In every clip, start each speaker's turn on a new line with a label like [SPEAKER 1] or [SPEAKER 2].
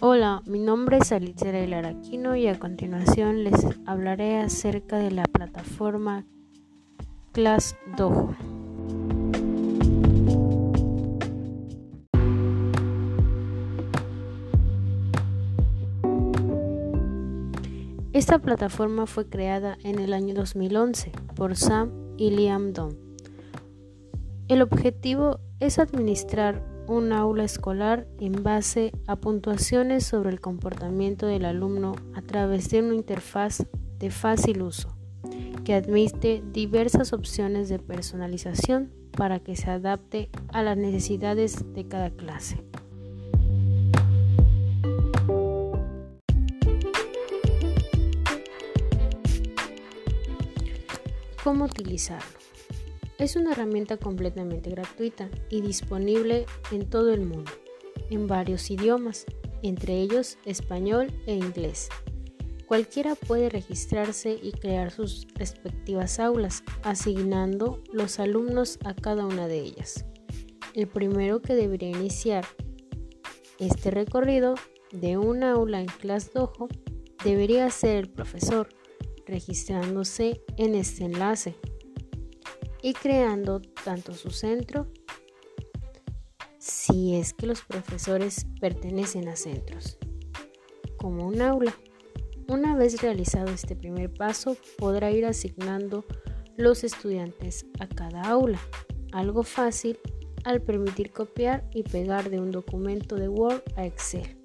[SPEAKER 1] Hola, mi nombre es Alicia del Araquino y a continuación les hablaré acerca de la plataforma Class Dojo. Esta plataforma fue creada en el año 2011 por Sam y Liam Don. El objetivo es administrar un aula escolar en base a puntuaciones sobre el comportamiento del alumno a través de una interfaz de fácil uso que admite diversas opciones de personalización para que se adapte a las necesidades de cada clase. ¿Cómo utilizarlo? Es una herramienta completamente gratuita y disponible en todo el mundo, en varios idiomas, entre ellos español e inglés. Cualquiera puede registrarse y crear sus respectivas aulas, asignando los alumnos a cada una de ellas. El primero que debería iniciar este recorrido de un aula en Class Dojo debería ser el profesor, registrándose en este enlace y creando tanto su centro si es que los profesores pertenecen a centros como un aula. Una vez realizado este primer paso, podrá ir asignando los estudiantes a cada aula, algo fácil al permitir copiar y pegar de un documento de Word a Excel.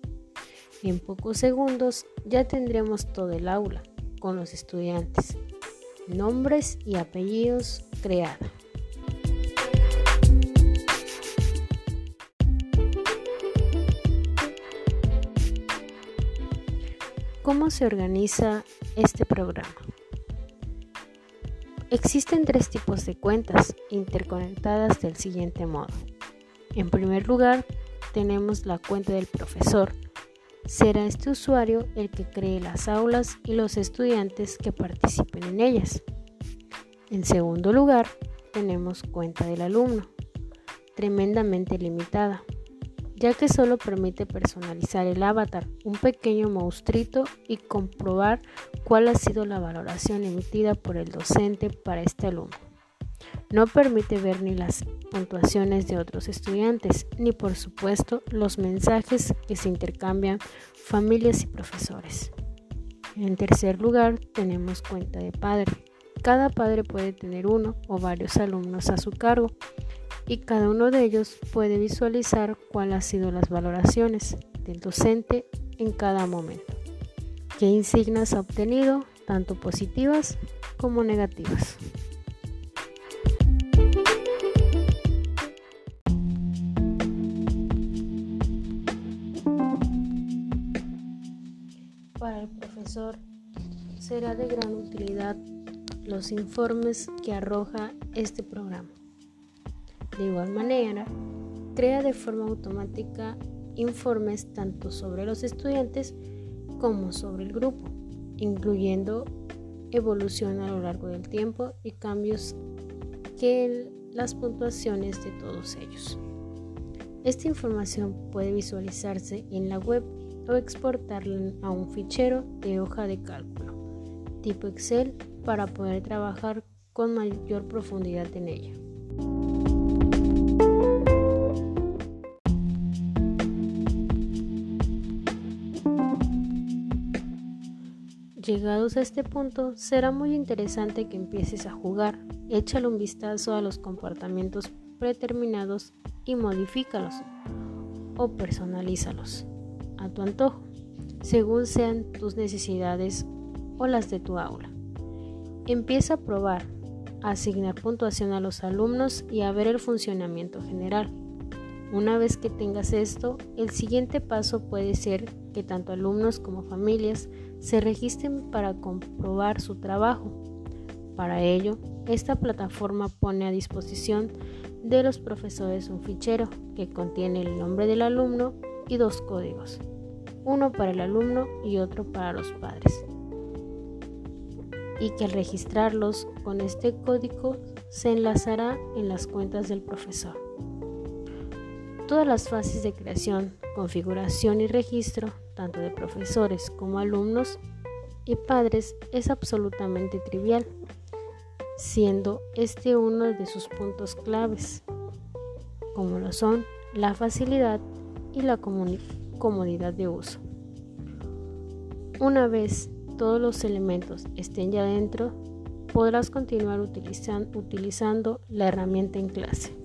[SPEAKER 1] En pocos segundos ya tendremos todo el aula con los estudiantes, nombres y apellidos creada. ¿Cómo se organiza este programa? Existen tres tipos de cuentas interconectadas del siguiente modo. En primer lugar, tenemos la cuenta del profesor, Será este usuario el que cree las aulas y los estudiantes que participen en ellas. En segundo lugar, tenemos cuenta del alumno, tremendamente limitada, ya que solo permite personalizar el avatar, un pequeño monstruito y comprobar cuál ha sido la valoración emitida por el docente para este alumno. No permite ver ni las puntuaciones de otros estudiantes, ni por supuesto los mensajes que se intercambian familias y profesores. En tercer lugar, tenemos cuenta de padre. Cada padre puede tener uno o varios alumnos a su cargo y cada uno de ellos puede visualizar cuáles han sido las valoraciones del docente en cada momento, qué insignias ha obtenido, tanto positivas como negativas. Profesor será de gran utilidad los informes que arroja este programa. De igual manera, crea de forma automática informes tanto sobre los estudiantes como sobre el grupo, incluyendo evolución a lo largo del tiempo y cambios que las puntuaciones de todos ellos. Esta información puede visualizarse en la web o exportarla a un fichero de hoja de cálculo tipo Excel para poder trabajar con mayor profundidad en ella. Llegados a este punto, será muy interesante que empieces a jugar. Échale un vistazo a los comportamientos predeterminados y modifícalos o personalízalos a tu antojo, según sean tus necesidades o las de tu aula. Empieza a probar, a asignar puntuación a los alumnos y a ver el funcionamiento general. Una vez que tengas esto, el siguiente paso puede ser que tanto alumnos como familias se registren para comprobar su trabajo. Para ello, esta plataforma pone a disposición de los profesores un fichero que contiene el nombre del alumno y dos uno para el alumno y otro para los padres. y que al registrarlos con este código se enlazará en las cuentas del profesor. Todas las fases de creación, configuración y registro, tanto de profesores como alumnos y padres, es absolutamente trivial, siendo este uno de sus puntos claves, como lo son la facilidad y la comodidad de uso. Una vez todos los elementos estén ya dentro, podrás continuar utilizando la herramienta en clase.